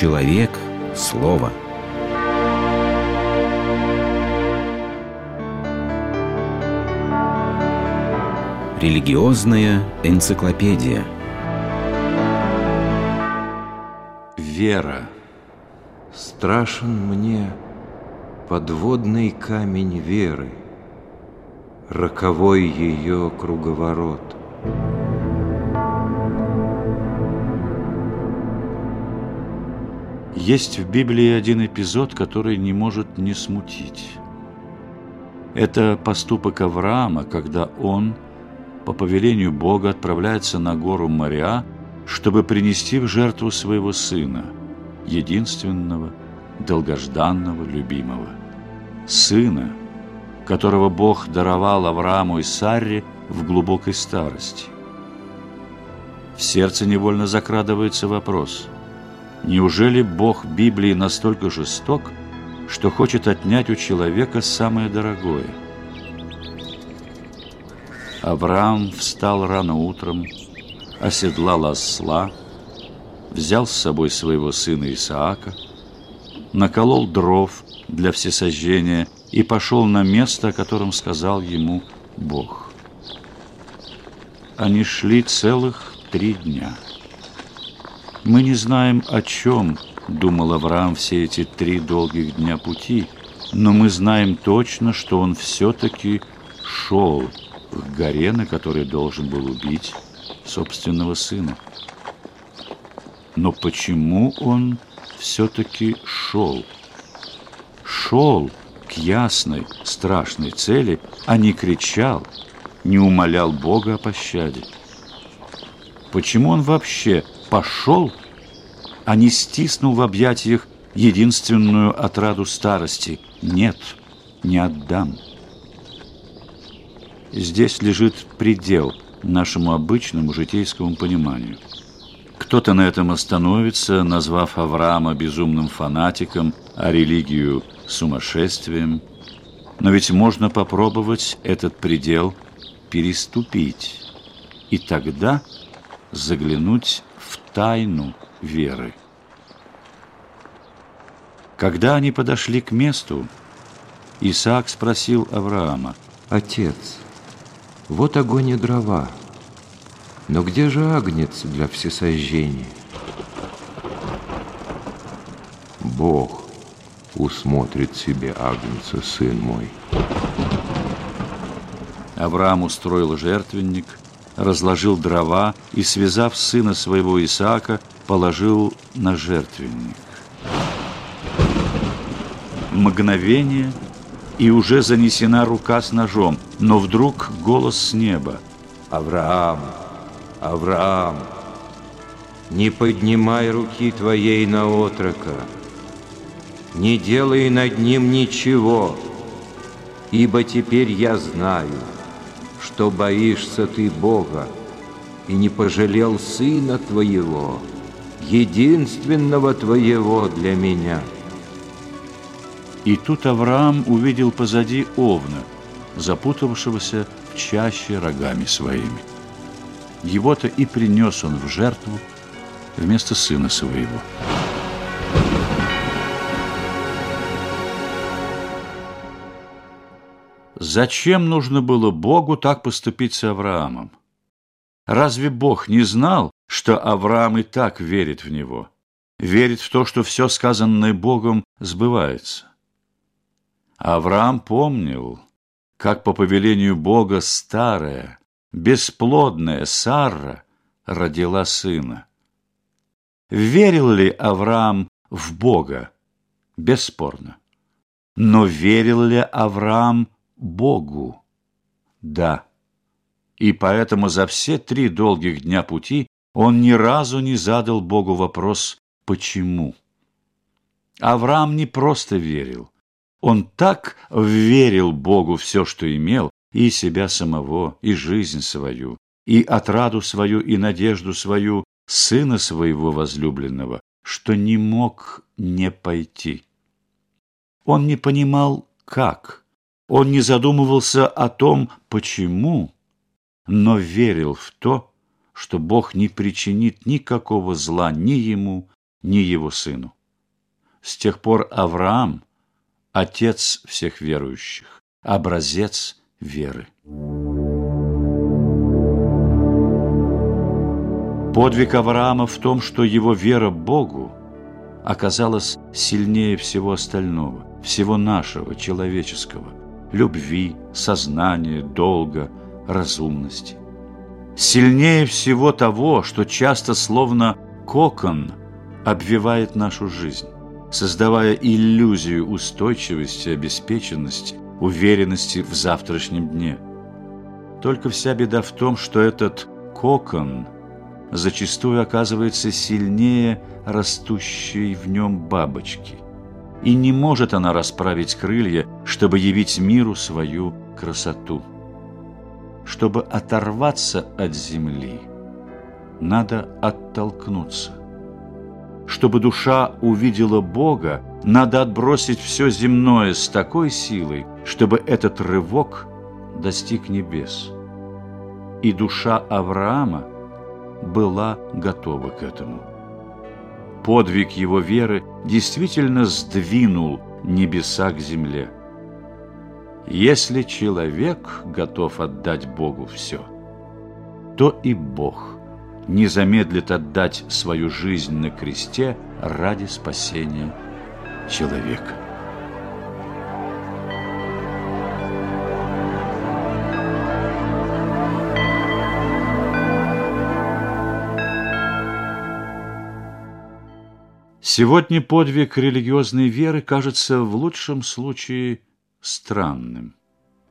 Человек – слово. Религиозная энциклопедия. Вера. Страшен мне подводный камень веры, Роковой ее круговорот. Есть в Библии один эпизод, который не может не смутить. Это поступок Авраама, когда он, по повелению Бога, отправляется на гору Мориа, чтобы принести в жертву своего сына, единственного, долгожданного, любимого. Сына, которого Бог даровал Аврааму и Сарре в глубокой старости. В сердце невольно закрадывается вопрос – Неужели Бог Библии настолько жесток, что хочет отнять у человека самое дорогое? Авраам встал рано утром, оседлал осла, взял с собой своего сына Исаака, наколол дров для всесожжения и пошел на место, о котором сказал ему Бог. Они шли целых три дня – мы не знаем, о чем думал Авраам все эти три долгих дня пути, но мы знаем точно, что он все-таки шел к горе, на которой должен был убить собственного сына. Но почему он все-таки шел? Шел к ясной, страшной цели, а не кричал, не умолял Бога о пощаде. Почему он вообще пошел, а не стиснул в объятиях единственную отраду старости. Нет, не отдам. Здесь лежит предел нашему обычному житейскому пониманию. Кто-то на этом остановится, назвав Авраама безумным фанатиком, а религию сумасшествием. Но ведь можно попробовать этот предел переступить, и тогда заглянуть в тайну веры. Когда они подошли к месту, Исаак спросил Авраама, «Отец, вот огонь и дрова, но где же агнец для всесожжения?» «Бог усмотрит себе агнца, сын мой». Авраам устроил жертвенник – разложил дрова и, связав сына своего Исаака, положил на жертвенник. Мгновение, и уже занесена рука с ножом, но вдруг голос с неба. «Авраам! Авраам! Не поднимай руки твоей на отрока, не делай над ним ничего, ибо теперь я знаю – что боишься ты Бога и не пожалел Сына Твоего, единственного Твоего для меня». И тут Авраам увидел позади Овна, запутавшегося в чаще рогами своими. Его-то и принес он в жертву вместо сына своего. Зачем нужно было Богу так поступить с Авраамом? Разве Бог не знал, что Авраам и так верит в Него? Верит в то, что все сказанное Богом сбывается. Авраам помнил, как по повелению Бога старая, бесплодная Сара родила сына. Верил ли Авраам в Бога? Бесспорно. Но верил ли Авраам Богу. Да. И поэтому за все три долгих дня пути он ни разу не задал Богу вопрос «почему?». Авраам не просто верил. Он так верил Богу все, что имел, и себя самого, и жизнь свою, и отраду свою, и надежду свою, сына своего возлюбленного, что не мог не пойти. Он не понимал, как – он не задумывался о том, почему, но верил в то, что Бог не причинит никакого зла ни ему, ни его сыну. С тех пор Авраам – отец всех верующих, образец веры. Подвиг Авраама в том, что его вера Богу оказалась сильнее всего остального, всего нашего, человеческого, любви, сознания, долга, разумности. Сильнее всего того, что часто словно кокон обвивает нашу жизнь, создавая иллюзию устойчивости, обеспеченности, уверенности в завтрашнем дне. Только вся беда в том, что этот кокон зачастую оказывается сильнее растущей в нем бабочки. И не может она расправить крылья, чтобы явить миру свою красоту. Чтобы оторваться от земли, надо оттолкнуться. Чтобы душа увидела Бога, надо отбросить все земное с такой силой, чтобы этот рывок достиг небес. И душа Авраама была готова к этому. Подвиг его веры действительно сдвинул небеса к земле. Если человек готов отдать Богу все, то и Бог не замедлит отдать свою жизнь на кресте ради спасения человека. Сегодня подвиг религиозной веры кажется в лучшем случае странным.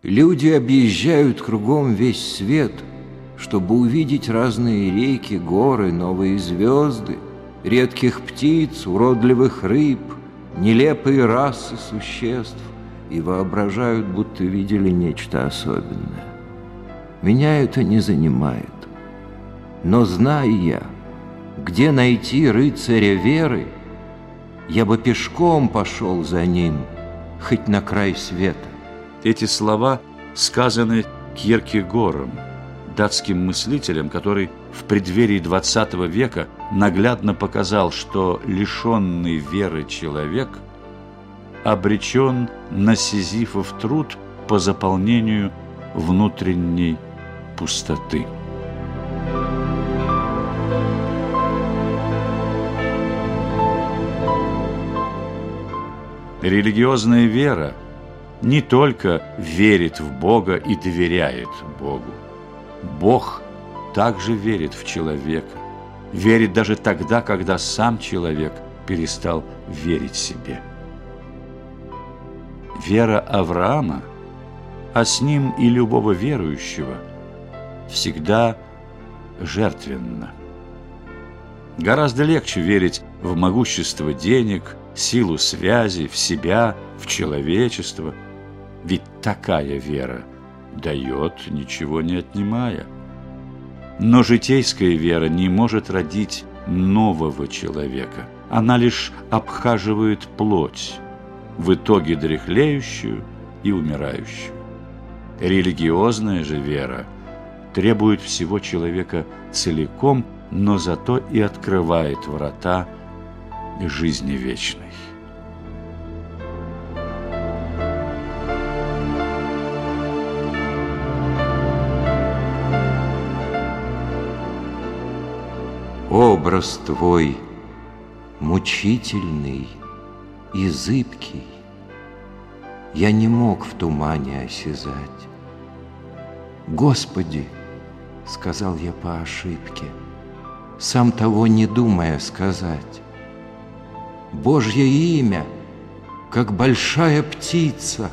Люди объезжают кругом весь свет, чтобы увидеть разные реки, горы, новые звезды, редких птиц, уродливых рыб, нелепые расы существ и воображают, будто видели нечто особенное. Меня это не занимает. Но зная я, где найти рыцаря веры – я бы пешком пошел за ним, хоть на край света. Эти слова сказаны Киркегором, датским мыслителем, который в преддверии XX века наглядно показал, что лишенный веры человек обречен на сизифов труд по заполнению внутренней пустоты. Религиозная вера не только верит в Бога и доверяет Богу. Бог также верит в человека, верит даже тогда, когда сам человек перестал верить себе. Вера Авраама, а с ним и любого верующего, всегда жертвенна. Гораздо легче верить в могущество денег, силу связи, в себя, в человечество. Ведь такая вера дает, ничего не отнимая. Но житейская вера не может родить нового человека. Она лишь обхаживает плоть, в итоге дряхлеющую и умирающую. Религиозная же вера требует всего человека целиком, но зато и открывает врата жизни вечной. Образ Твой мучительный и зыбкий Я не мог в тумане осязать. Господи, сказал я по ошибке, Сам того не думая сказать, Божье имя, как большая птица,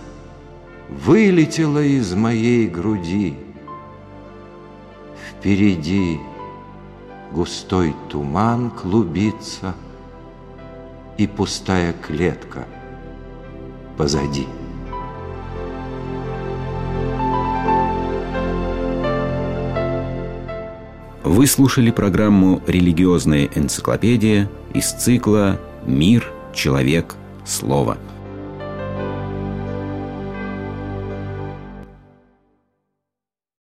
Вылетело из моей груди. Впереди густой туман клубится И пустая клетка позади. Вы слушали программу «Религиозная энциклопедия» из цикла «Мир, человек, слово».